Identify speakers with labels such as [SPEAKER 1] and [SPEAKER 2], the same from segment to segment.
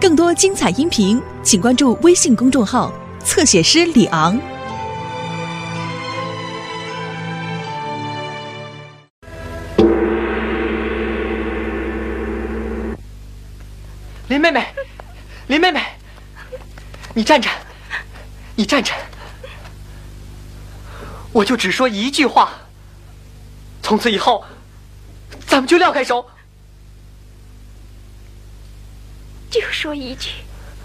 [SPEAKER 1] 更多精彩音频，请关注微信公众号“侧写师李昂”。
[SPEAKER 2] 林妹妹，林妹妹，你站着，你站着，我就只说一句话，从此以后，咱们就撂开手。
[SPEAKER 3] 就说一句，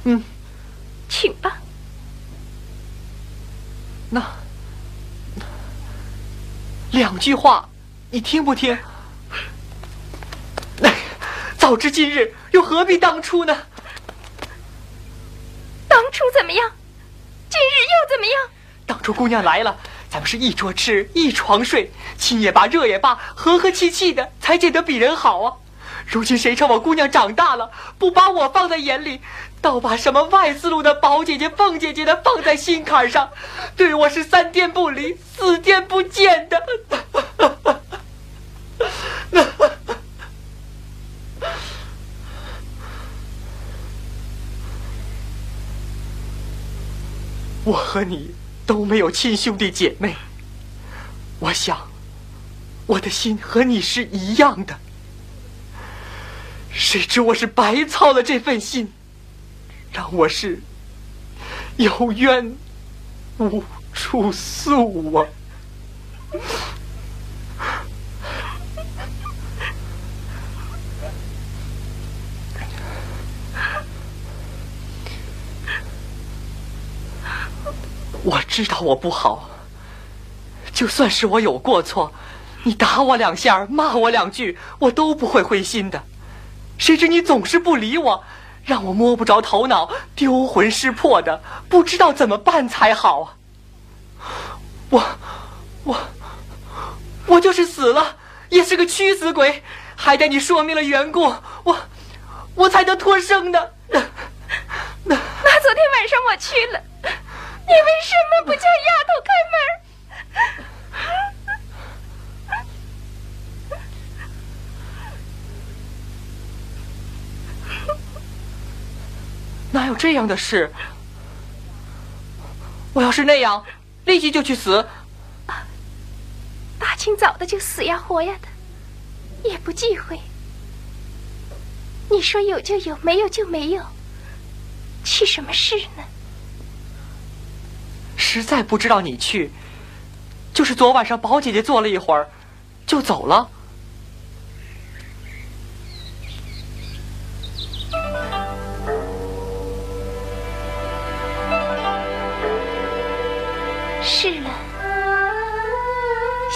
[SPEAKER 2] 嗯，
[SPEAKER 3] 请吧。
[SPEAKER 2] 那两句话，你听不听？那早知今日，又何必当初呢？
[SPEAKER 3] 当初怎么样？今日又怎么样？
[SPEAKER 2] 当初姑娘来了，咱们是一桌吃，一床睡，亲也罢，热也罢，和和气气的，才见得比人好啊。如今谁称我姑娘长大了，不把我放在眼里，倒把什么外四路的宝姐姐、凤姐姐的放在心坎上，对我是三天不离、四天不见的。我和你都没有亲兄弟姐妹，我想，我的心和你是一样的。谁知我是白操了这份心，让我是有冤无处诉啊！我知道我不好，就算是我有过错，你打我两下，骂我两句，我都不会灰心的。谁知你总是不理我，让我摸不着头脑，丢魂失魄的，不知道怎么办才好啊！我，我，我就是死了，也是个屈死鬼，还得你说明了缘故，我，我才能脱生的。那，
[SPEAKER 3] 那昨天晚上我去了，你为什么不叫丫头开门？
[SPEAKER 2] 哪有这样的事？我要是那样，立即就去死。
[SPEAKER 3] 大清早的就死呀活呀的，也不忌讳。你说有就有，没有就没有，去什么事呢？
[SPEAKER 2] 实在不知道你去，就是昨晚上宝姐姐坐了一会儿，就走了。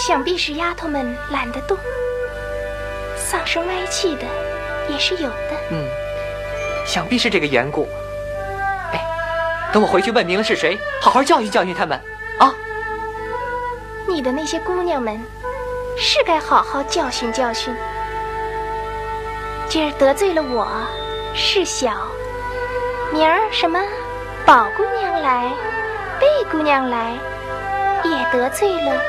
[SPEAKER 3] 想必是丫头们懒得动，丧声歪气的也是有的。
[SPEAKER 2] 嗯，想必是这个缘故。哎，等我回去问明了是谁，好好教训教训他们啊！
[SPEAKER 3] 你的那些姑娘们，是该好好教训教训。今儿得罪了我，是小；明儿什么宝姑娘来，贝姑娘来。也得罪了，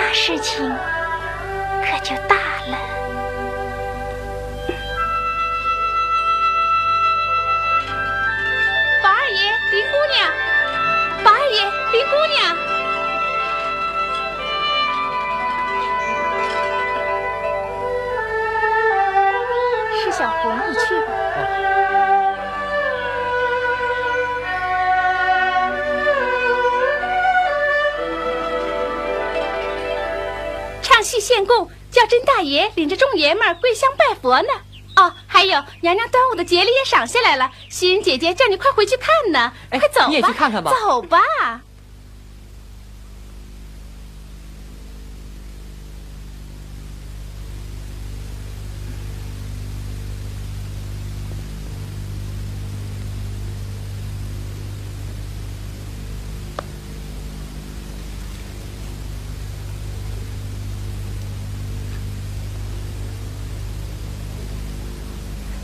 [SPEAKER 3] 那事情可就大
[SPEAKER 4] 叫甄大爷领着众爷们儿跪香拜佛呢。哦，还有娘娘端午的节礼也赏下来了，袭人姐姐叫你快回去看呢。快走吧，
[SPEAKER 2] 你也去看看吧。
[SPEAKER 4] 走吧。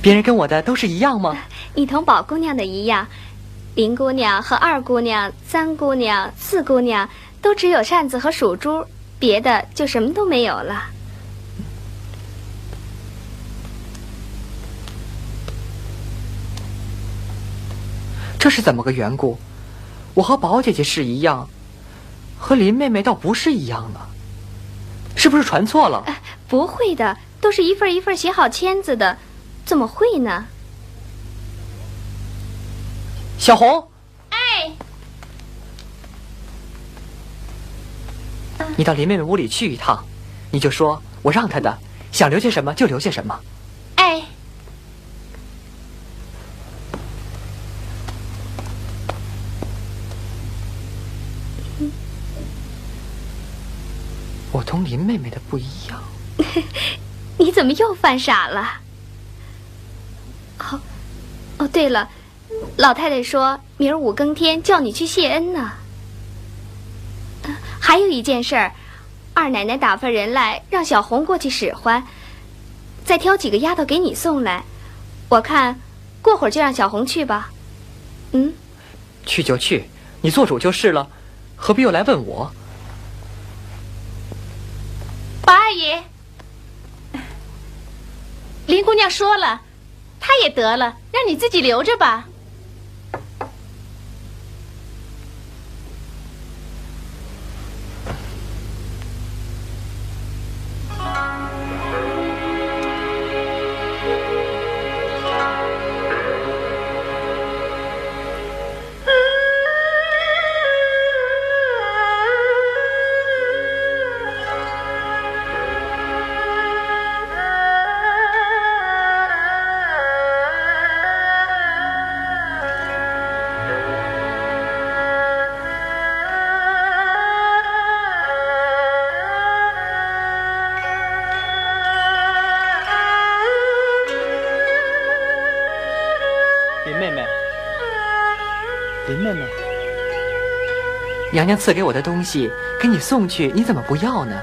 [SPEAKER 2] 别人跟我的都是一样吗？
[SPEAKER 5] 你同宝姑娘的一样，林姑娘和二姑娘、三姑娘、四姑娘都只有扇子和数珠，别的就什么都没有了。
[SPEAKER 2] 这是怎么个缘故？我和宝姐姐是一样，和林妹妹倒不是一样呢。是不是传错了？
[SPEAKER 5] 不会的，都是一份一份写好签子的，怎么会呢？
[SPEAKER 2] 小红，
[SPEAKER 4] 哎，
[SPEAKER 2] 你到林妹妹屋里去一趟，你就说我让她的，想留下什么就留下什么。
[SPEAKER 4] 哎，
[SPEAKER 2] 我同林妹妹的不一样。
[SPEAKER 5] 你怎么又犯傻了？哦，哦，对了，老太太说明儿五更天叫你去谢恩呢。呃还有一件事儿，二奶奶打发人来让小红过去使唤，再挑几个丫头给你送来。我看过会儿就让小红去吧。嗯，
[SPEAKER 2] 去就去，你做主就是了，何必又来问我？
[SPEAKER 4] 宝二爷，林姑娘说了，他也得了，让你自己留着吧。
[SPEAKER 2] 娘娘赐给我的东西给你送去，你怎么不要呢？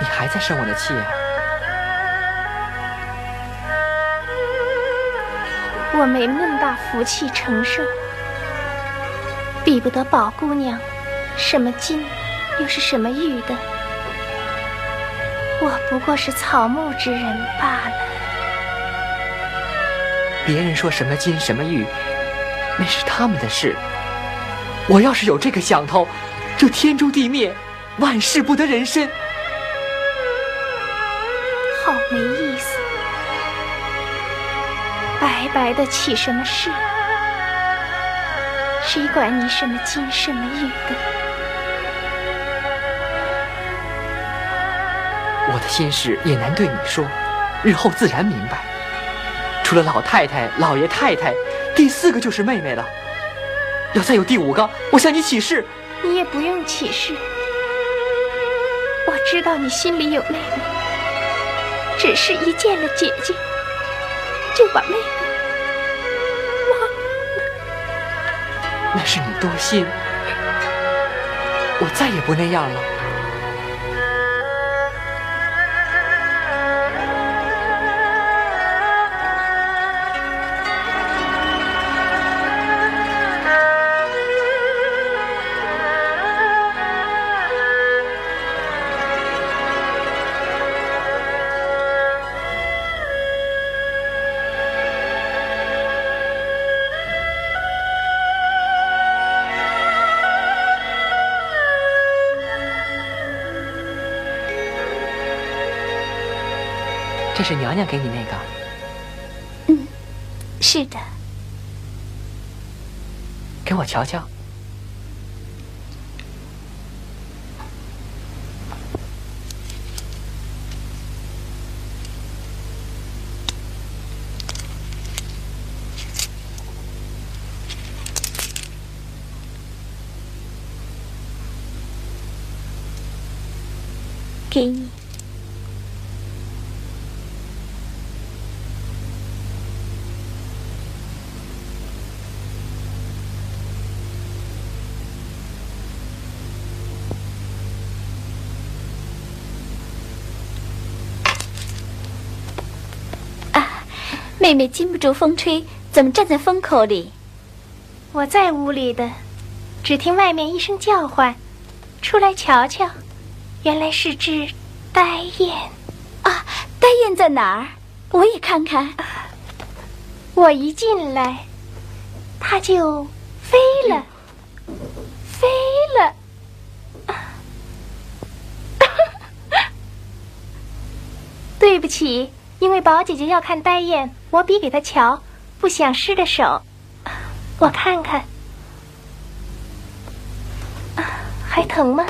[SPEAKER 2] 你还在生我的气啊？
[SPEAKER 3] 我没那么大福气承受，比不得宝姑娘，什么金，又是什么玉的。我不过是草木之人罢了。
[SPEAKER 2] 别人说什么金什么玉，那是他们的事。我要是有这个想头，就天诛地灭，万事不得人身。
[SPEAKER 3] 好没意思，白白的起什么事？谁管你什么金什么玉的？
[SPEAKER 2] 我的心事也难对你说，日后自然明白。除了老太太、老爷太太，第四个就是妹妹了。要再有第五个，我向你起誓。
[SPEAKER 3] 你也不用起誓，我知道你心里有妹妹，只是一见了姐姐，就把妹妹忘了。
[SPEAKER 2] 那是你多心，我再也不那样了。这是娘娘给你那个，嗯
[SPEAKER 3] 是的，
[SPEAKER 2] 给我瞧瞧。
[SPEAKER 3] 给你。
[SPEAKER 6] 妹妹经不住风吹，怎么站在风口里？
[SPEAKER 3] 我在屋里的，只听外面一声叫唤，出来瞧瞧，原来是只呆雁。
[SPEAKER 6] 啊，呆雁在哪儿？我也看看。
[SPEAKER 3] 我一进来，它就飞了，飞了。对不起，因为宝姐姐要看呆雁，我比给她瞧，不想失的手。我看看，还疼吗？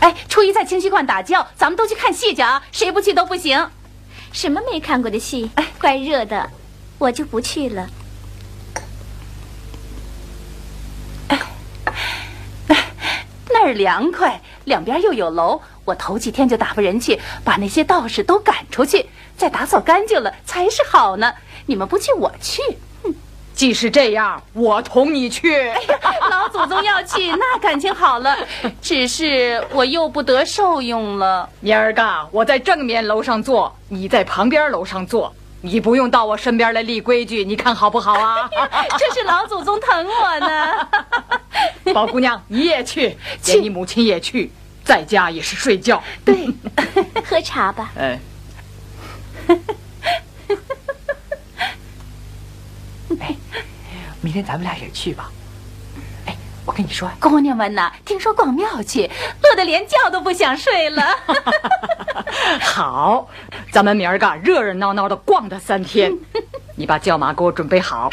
[SPEAKER 4] 哎，初一在清溪观打醮，咱们都去看戏去啊！谁不去都不行。
[SPEAKER 6] 什么没看过的戏？哎，怪热的，我就不去了。
[SPEAKER 4] 那儿凉快，两边又有楼。我头几天就打发人去把那些道士都赶出去，再打扫干净了才是好呢。你们不去，我去。
[SPEAKER 7] 既是这样，我同你去。哎
[SPEAKER 4] 呀，老祖宗要去，那感情好了。只是我又不得受用了。
[SPEAKER 7] 明儿个我在正面楼上坐，你在旁边楼上坐。你不用到我身边来立规矩，你看好不好啊？
[SPEAKER 4] 这是老祖宗疼我呢。
[SPEAKER 7] 宝姑娘，你也去，连你母亲也去，在家也是睡觉。
[SPEAKER 6] 对，喝茶吧。哎。
[SPEAKER 2] 哎，明天咱们俩也去吧。哎，我跟你说，
[SPEAKER 4] 姑娘们呐，听说逛庙去，乐得连觉都不想睡了。
[SPEAKER 7] 好，咱们明儿个热热闹闹的逛它三天。你把轿马给我准备好。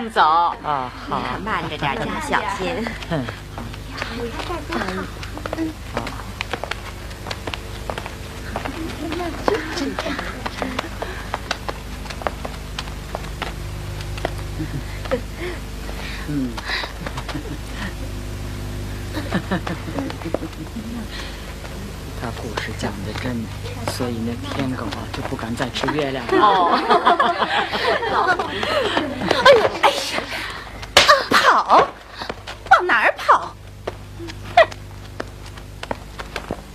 [SPEAKER 3] 慢
[SPEAKER 8] 走。啊！
[SPEAKER 9] 好。慢
[SPEAKER 8] 着点，加小心。
[SPEAKER 3] 嗯。嗯。
[SPEAKER 7] 嗯。他故事讲的真，所以那天狗啊就不敢再吃月亮了。哦。
[SPEAKER 4] 哎呀，哎呀，跑，往哪儿跑？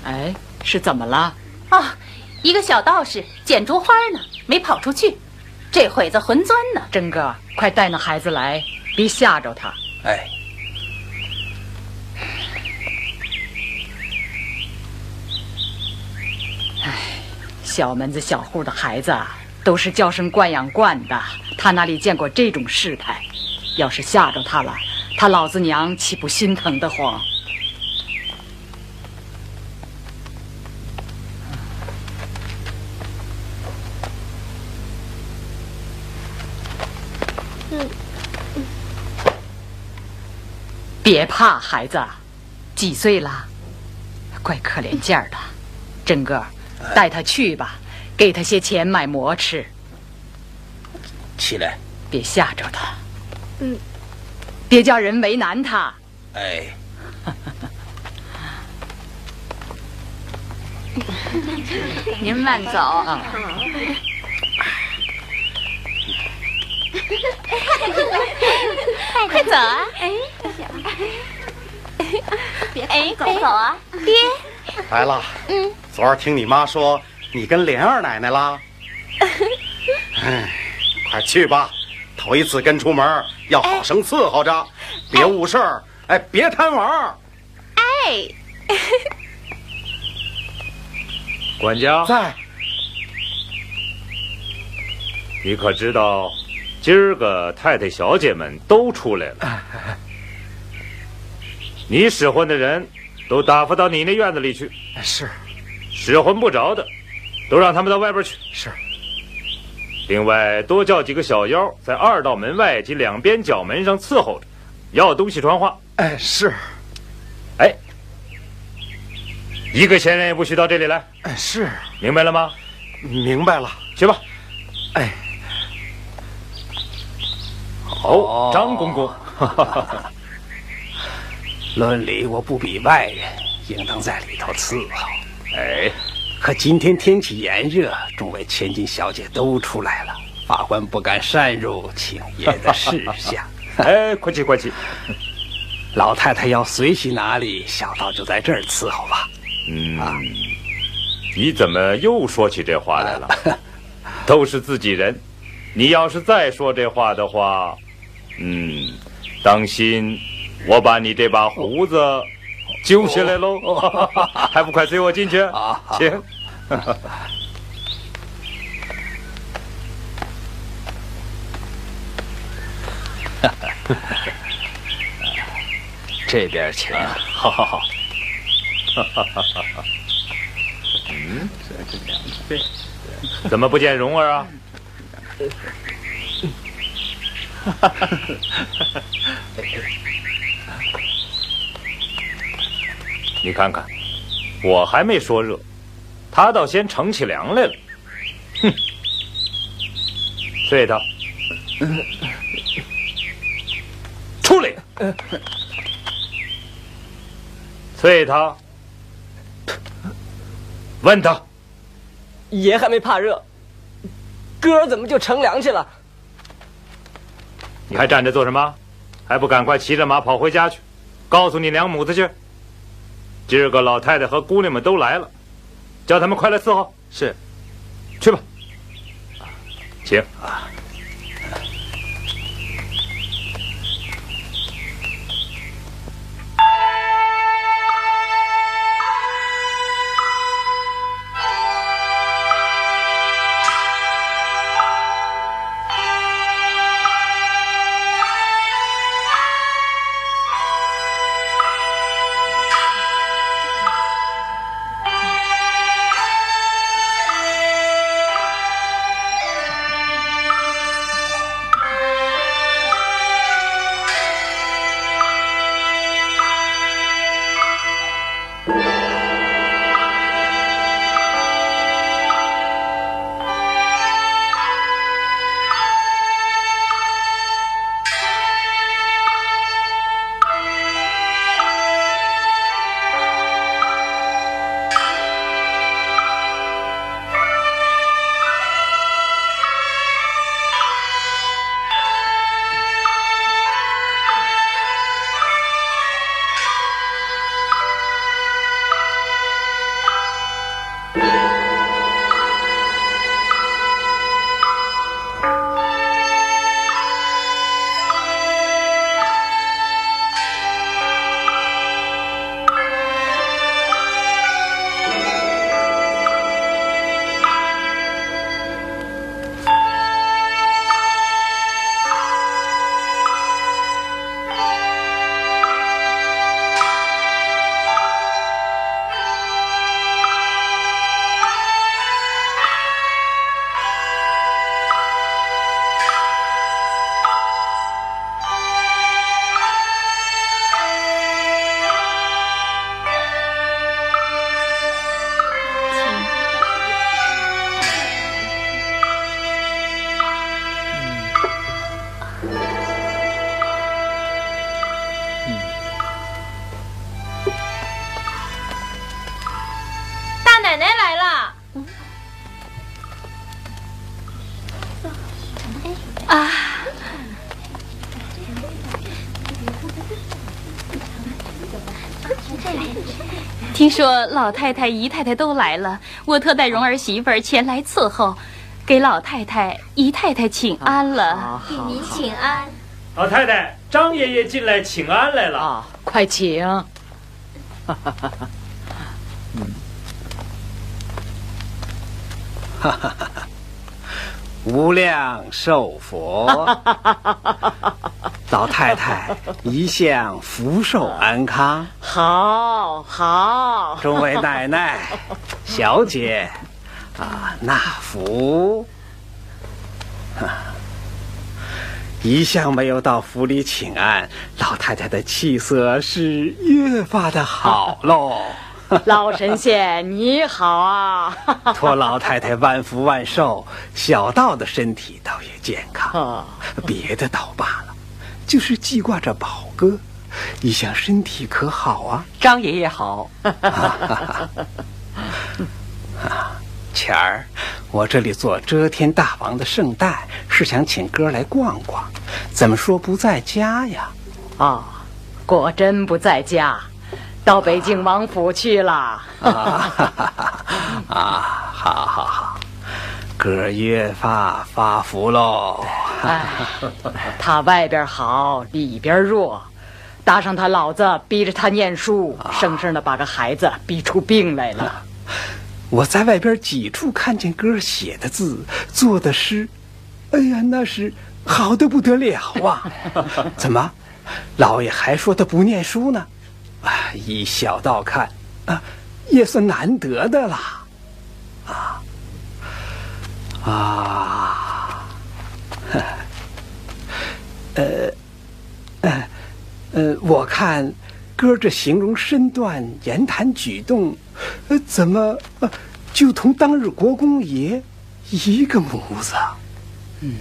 [SPEAKER 7] 哎，是怎么了？
[SPEAKER 4] 啊，一个小道士捡竹花呢，没跑出去，这会子魂钻呢。
[SPEAKER 7] 真哥，快带那孩子来，别吓着他。
[SPEAKER 10] 哎。
[SPEAKER 7] 小门子小户的孩子都是娇生惯养惯的，他哪里见过这种事态？要是吓着他了，他老子娘岂不心疼得慌？嗯，别怕，孩子，几岁了？怪可怜劲儿的，真哥。带他去吧，给他些钱买馍吃。
[SPEAKER 10] 起来，
[SPEAKER 7] 别吓着他。嗯，别叫人为难他。
[SPEAKER 10] 哎，
[SPEAKER 8] 您慢走。啊。
[SPEAKER 3] 快走啊！哎，
[SPEAKER 8] 别哎，走走啊，
[SPEAKER 3] 爹。
[SPEAKER 11] 来了，嗯，昨儿听你妈说你跟莲二奶奶了，哎，快去吧，头一次跟出门要好生伺候着，别误事儿，哎，别贪玩
[SPEAKER 3] 哎，
[SPEAKER 12] 管家
[SPEAKER 11] 在，
[SPEAKER 12] 你可知道，今儿个太太小姐们都出来了，你使唤的人。都打发到你那院子里去。
[SPEAKER 11] 是，
[SPEAKER 12] 使唤不着的，都让他们到外边去。
[SPEAKER 11] 是。
[SPEAKER 12] 另外，多叫几个小妖在二道门外及两边角门上伺候着，要东西传话。
[SPEAKER 11] 哎，是。
[SPEAKER 12] 哎，一个闲人也不许到这里来。
[SPEAKER 11] 哎，是。
[SPEAKER 12] 明白了吗？
[SPEAKER 11] 明白了。
[SPEAKER 12] 去吧。
[SPEAKER 11] 哎。
[SPEAKER 12] 好，张公公。
[SPEAKER 10] 论理我不比外人，应当在里头伺候。
[SPEAKER 12] 哎，
[SPEAKER 10] 可今天天气炎热，众位千金小姐都出来了，法官不敢擅入，请爷的示下。
[SPEAKER 12] 哎，快去快去。
[SPEAKER 10] 老太太要随喜哪里，小道就在这儿伺候吧。
[SPEAKER 12] 嗯，你怎么又说起这话来了？都是自己人，你要是再说这话的话，嗯，当心。我把你这把胡子揪下来喽，还不快随我进去？请。
[SPEAKER 10] 这边请。
[SPEAKER 12] 好好好。嗯，怎么不见蓉儿啊？你看看，我还没说热，他倒先乘起凉来了。哼，醉他，出来！醉他，问他，
[SPEAKER 2] 爷还没怕热，哥儿怎么就乘凉去了？
[SPEAKER 12] 你还站着做什么？还不赶快骑着马跑回家去，告诉你娘母子去。今儿个老太太和姑娘们都来了，叫他们快来伺候。
[SPEAKER 10] 是，
[SPEAKER 12] 去吧，请。
[SPEAKER 4] 啊。奶奶来了。啊！听说老太太、姨太太都来了，我特带蓉儿媳妇儿前来伺候，给老太太、姨太太请安了，
[SPEAKER 6] 给您请安。
[SPEAKER 13] 老太太，张爷爷进来请安来了，啊、
[SPEAKER 7] 快请。
[SPEAKER 10] 哈哈哈哈。哈哈哈！无量寿佛，老太太 一向福寿安康。
[SPEAKER 7] 好，好。
[SPEAKER 10] 众位奶奶、小姐，啊，纳福。一向没有到府里请安，老太太的气色是越发的好喽。
[SPEAKER 7] 老神仙你好啊！
[SPEAKER 10] 托老太太万福万寿，小道的身体倒也健康。别的倒罢了，就是记挂着宝哥，一向身体可好啊？
[SPEAKER 2] 张爷爷好。
[SPEAKER 10] 啊，钱儿我这里做遮天大王的圣诞，是想请哥来逛逛，怎么说不在家呀？
[SPEAKER 7] 啊，果真不在家。到北京王府去了
[SPEAKER 10] 啊！啊，好好好，哥越发发福喽！
[SPEAKER 7] 哎，他外边好，里边弱，搭上他老子逼着他念书，生生的把个孩子逼出病来了。
[SPEAKER 10] 我在外边几处看见哥写的字、做的诗，哎呀，那是好的不得了啊！怎么，老爷还说他不念书呢？啊，以小道看，啊，也算难得的啦，啊，啊，呃，呃，呃，我看哥这形容身段、言谈举动，呃，怎么就同当日国公爷一个模子？嗯。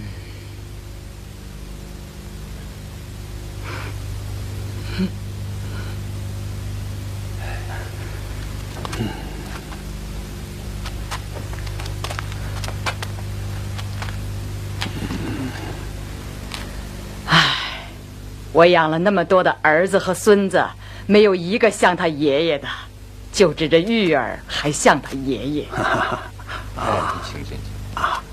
[SPEAKER 7] 我养了那么多的儿子和孙子，没有一个像他爷爷的，就指着玉儿还像他爷爷。
[SPEAKER 10] 啊，啊，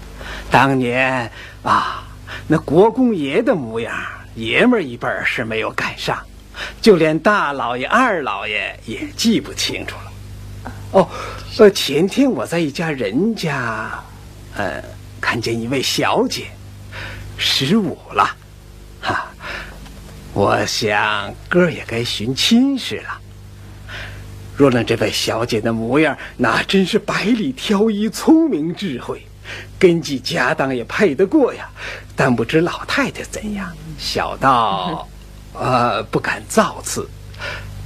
[SPEAKER 10] 当年啊，那国公爷的模样，爷们儿一辈是没有赶上，就连大老爷、二老爷也记不清楚了。哦，呃，前天我在一家人家，呃，看见一位小姐，十五了，我想哥也该寻亲事了。若论这位小姐的模样，那真是百里挑一，聪明智慧，根基家当也配得过呀。但不知老太太怎样？小道，呃，不敢造次，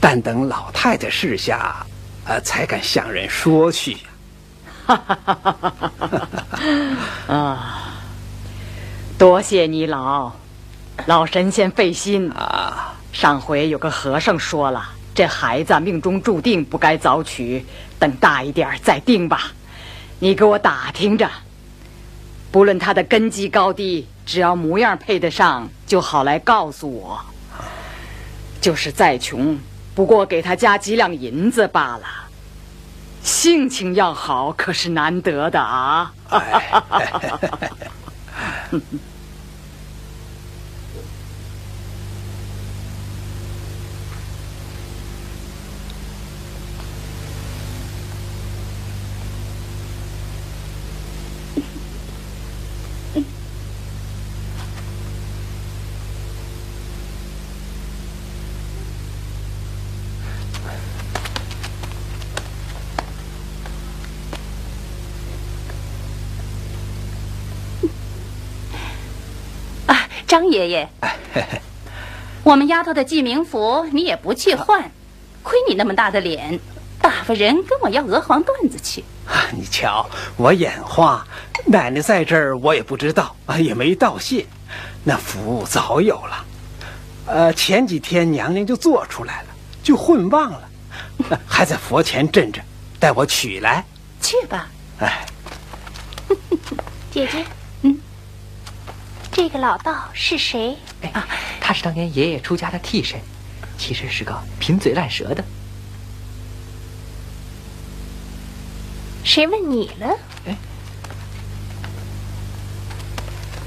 [SPEAKER 10] 但等老太太示下，呃，才敢向人说去。哈哈哈哈
[SPEAKER 7] 哈！啊，多谢你老。老神仙费心啊！上回有个和尚说了，这孩子命中注定不该早娶，等大一点再定吧。你给我打听着，不论他的根基高低，只要模样配得上，就好来告诉我。就是再穷，不过给他加几两银子罢了。性情要好，可是难得的啊！
[SPEAKER 4] 张 爷爷，我们丫头的记名符你也不去换，亏你那么大的脸，打发人跟我要鹅黄缎子去。
[SPEAKER 10] 你瞧我眼花，奶奶在这儿我也不知道啊，也没道谢。那符早有了，呃，前几天娘娘就做出来了，就混忘了，还在佛前镇着，待我取来。
[SPEAKER 4] 去吧。哎，
[SPEAKER 3] 姐姐。这个老道是谁？
[SPEAKER 2] 哎，他是当年爷爷出家的替身，其实是个贫嘴烂舌的。
[SPEAKER 3] 谁问你了？
[SPEAKER 4] 哎，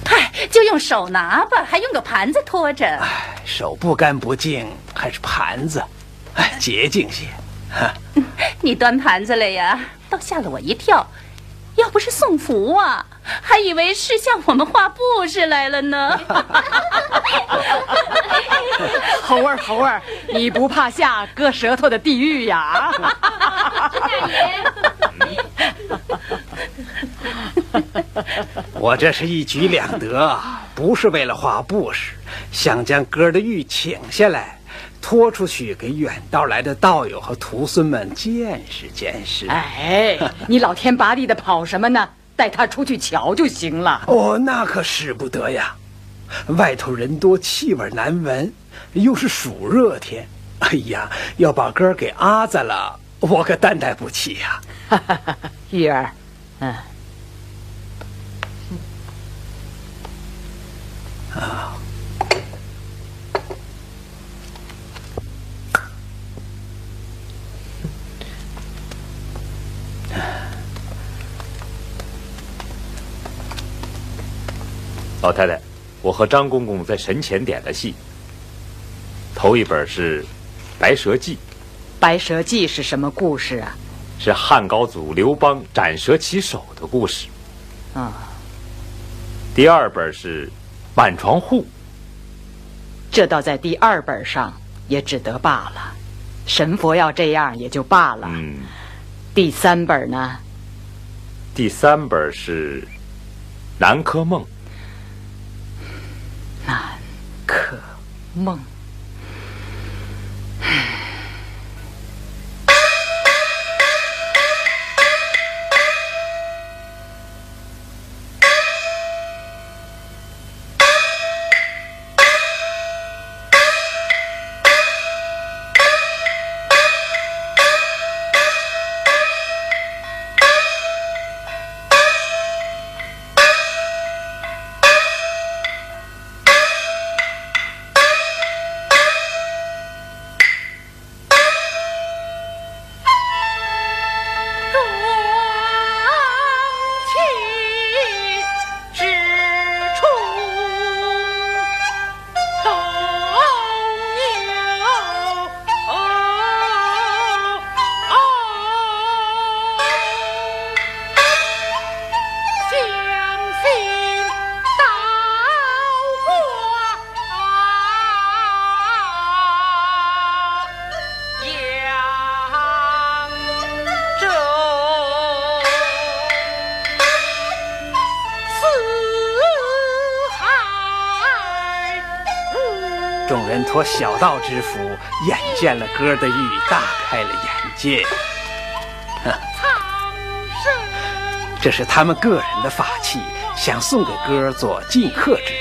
[SPEAKER 4] 嗨，就用手拿吧，还用个盘子托着。
[SPEAKER 10] 哎，手不干不净，还是盘子，哎，洁净些。
[SPEAKER 4] 你端盘子来呀，倒吓了我一跳。要不是送福啊，还以为是向我们画布施来了呢。
[SPEAKER 7] 猴儿，猴儿，你不怕下割舌头的地狱呀？
[SPEAKER 5] 大爷，
[SPEAKER 10] 我这是一举两得，不是为了画布施，想将哥的玉请下来。拖出去给远道来的道友和徒孙们见识见识。
[SPEAKER 7] 哎，你老天拔地的跑什么呢？带他出去瞧就行了。
[SPEAKER 10] 哦，那可使不得呀！外头人多，气味难闻，又是暑热天。哎呀，要把哥给阿在了，我可担待不起呀。
[SPEAKER 7] 玉儿，嗯，
[SPEAKER 10] 啊。
[SPEAKER 12] 老太太，我和张公公在神前点了戏。头一本是《白蛇记》。
[SPEAKER 7] 白蛇记是什么故事啊？
[SPEAKER 12] 是汉高祖刘邦斩蛇起首的故事。
[SPEAKER 7] 啊。
[SPEAKER 12] 第二本是《满床户》。
[SPEAKER 7] 这倒在第二本上也只得罢了。神佛要这样也就罢了。
[SPEAKER 12] 嗯。
[SPEAKER 7] 第三本呢？
[SPEAKER 12] 第三本是《南柯梦》。
[SPEAKER 7] 可梦。
[SPEAKER 10] 托小道之福，眼见了哥的玉，大开了眼界。这是他们个人的法器，想送给哥做进客之礼。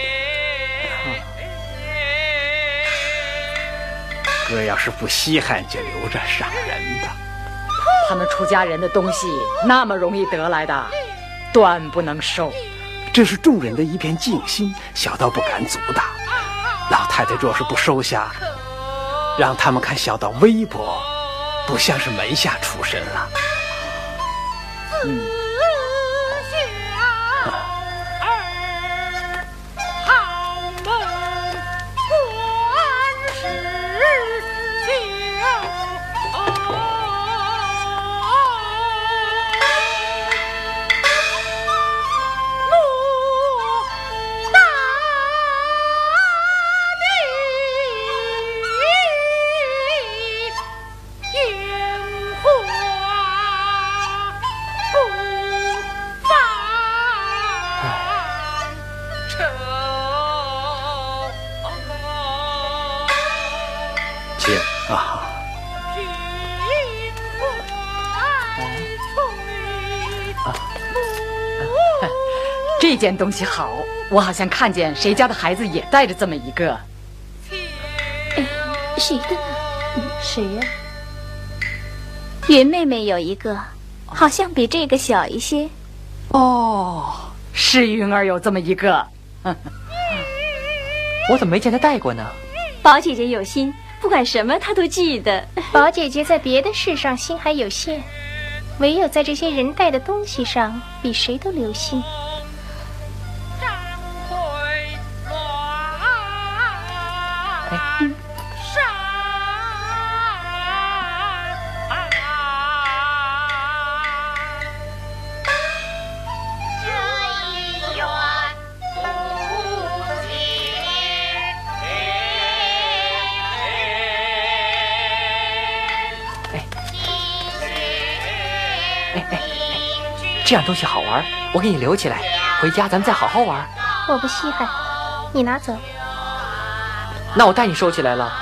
[SPEAKER 10] 哥要是不稀罕，就留着赏人吧。
[SPEAKER 7] 他们出家人的东西那么容易得来的，断不能收。
[SPEAKER 10] 这是众人的一片静心，小道不敢阻挡。太太若是不收下，让他们看小道微薄，不像是门下出身了。
[SPEAKER 7] 嗯。件东西好，我好像看见谁家的孩子也带着这么一个。
[SPEAKER 6] 哎，谁的呢？谁呀？云妹妹有一个，好像比这个小一些。
[SPEAKER 7] 哦，是云儿有这么一个。
[SPEAKER 2] 我怎么没见她带过呢？
[SPEAKER 6] 宝姐姐有心，不管什么她都记得。
[SPEAKER 3] 宝姐姐在别的事上心还有限，唯有在这些人带的东西上，比谁都留心。
[SPEAKER 2] 这样东西好玩，我给你留起来，回家咱们再好好玩。
[SPEAKER 3] 我不稀罕，你拿走。
[SPEAKER 2] 那我带你收起来了。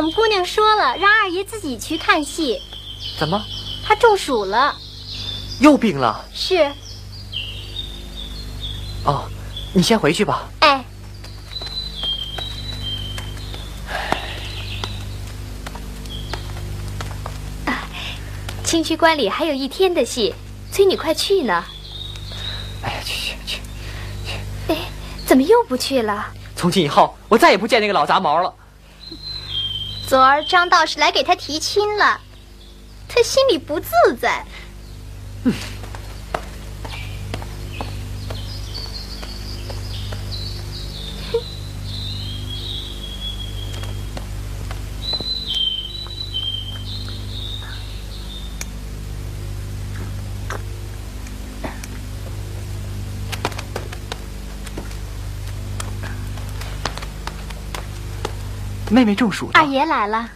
[SPEAKER 3] 我们姑娘说了，让二爷自己去看戏。
[SPEAKER 2] 怎么？
[SPEAKER 3] 他中暑了。
[SPEAKER 2] 又病了？
[SPEAKER 3] 是。
[SPEAKER 2] 哦，你先回去吧。
[SPEAKER 3] 哎。
[SPEAKER 5] 啊，清曲观里还有一天的戏，催你快去呢。
[SPEAKER 2] 哎呀，去去去
[SPEAKER 5] 去！哎，怎么又不去了？
[SPEAKER 2] 从今以后，我再也不见那个老杂毛了。
[SPEAKER 3] 昨儿张道士来给他提亲了，他心里不自在。
[SPEAKER 2] 妹妹中暑了。
[SPEAKER 3] 二爷来了，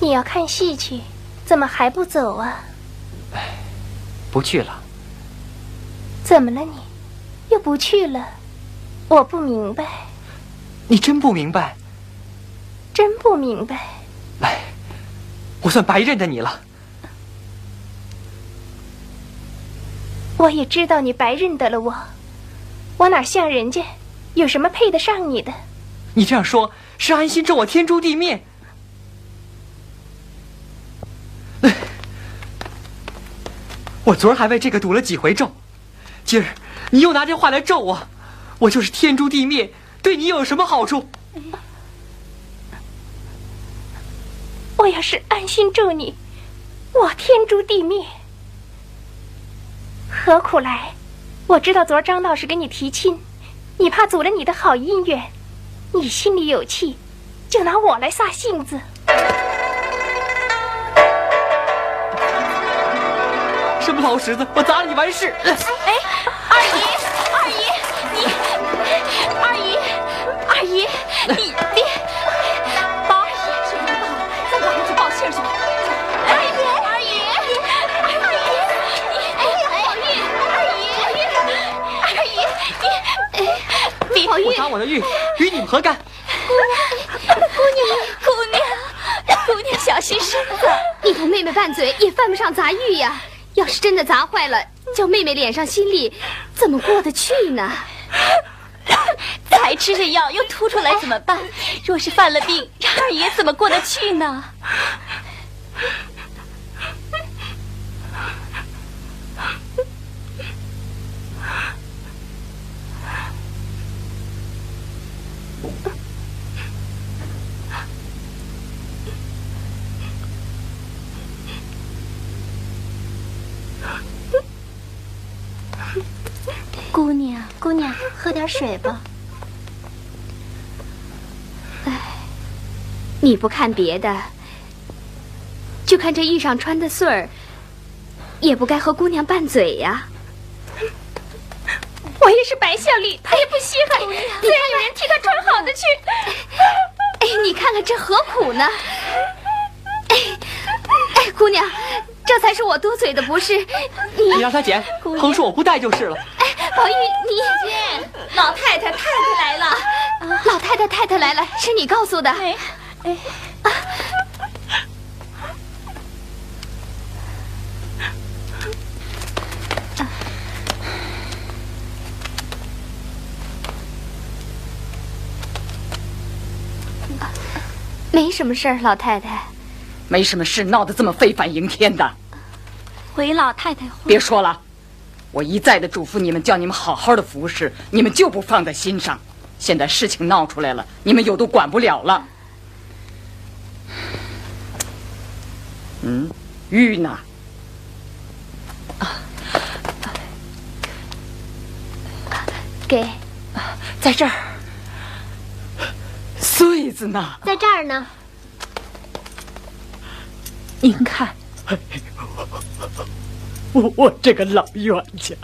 [SPEAKER 3] 你要看戏去，怎么还不走啊？
[SPEAKER 2] 哎，不去了。
[SPEAKER 3] 怎么了你？又不去了？我不明白。
[SPEAKER 2] 你真不明白？
[SPEAKER 3] 真不明白。
[SPEAKER 2] 哎，我算白认得你了。
[SPEAKER 3] 我也知道你白认得了我，我哪像人家？有什么配得上你的？
[SPEAKER 2] 你这样说，是安心咒我天诛地灭。我昨儿还为这个赌了几回咒，今儿你又拿这话来咒我，我就是天诛地灭，对你又有什么好处？
[SPEAKER 3] 我要是安心咒你，我天诛地灭，何苦来？我知道昨儿张道士给你提亲。你怕阻了你的好姻缘，你心里有气，就拿我来撒性子。
[SPEAKER 2] 什么老石子，我砸了你完事。哎，
[SPEAKER 6] 二宝玉
[SPEAKER 2] 我打我的玉，与你们何干？
[SPEAKER 6] 姑娘，姑娘，姑娘，姑娘小心身子！
[SPEAKER 5] 你同妹妹拌嘴也犯不上砸玉呀。要是真的砸坏了，叫妹妹脸上心里怎么过得去呢？
[SPEAKER 6] 才吃着药又吐出来怎么办？若是犯了病，让二爷怎么过得去呢？喝点水吧。
[SPEAKER 5] 哎你不看别的，就看这玉上穿的穗儿，也不该和姑娘拌嘴呀。
[SPEAKER 4] 我也是白孝礼，他也不稀罕，自然有人替他穿好的去。
[SPEAKER 5] 哎，你看看这何苦呢？哎，哎，姑娘，这才是我多嘴的不是你。
[SPEAKER 2] 你让他捡，横竖我不带就是了。
[SPEAKER 5] 哎，宝玉，你
[SPEAKER 6] 姐，老太太太太来了。
[SPEAKER 5] 老太太太太来了，是你告诉的。
[SPEAKER 6] 哎，哎。啊
[SPEAKER 5] 没什么事儿，老太太。
[SPEAKER 7] 没什么事，闹得这么非反迎天的。
[SPEAKER 6] 回老太太话。
[SPEAKER 7] 别说了，我一再的嘱咐你们，叫你们好好的服侍，你们就不放在心上。现在事情闹出来了，你们又都管不了了。嗯，玉呢？
[SPEAKER 5] 啊，给，
[SPEAKER 2] 在这儿。
[SPEAKER 7] 穗子呢？
[SPEAKER 6] 在这儿呢。
[SPEAKER 2] 您看，
[SPEAKER 7] 我 我这个老冤家，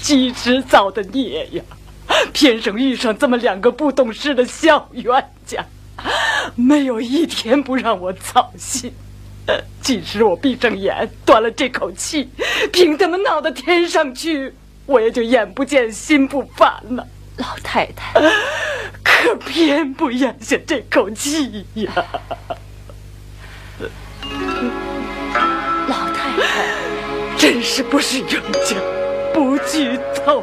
[SPEAKER 7] 几时造的孽呀？偏生遇上这么两个不懂事的小冤家，没有一天不让我操心。即使我闭上眼断了这口气，凭他们闹到天上去，我也就眼不见心不烦了。
[SPEAKER 2] 老太太，
[SPEAKER 7] 可偏不咽下这口气呀！真是不是冤家不聚头。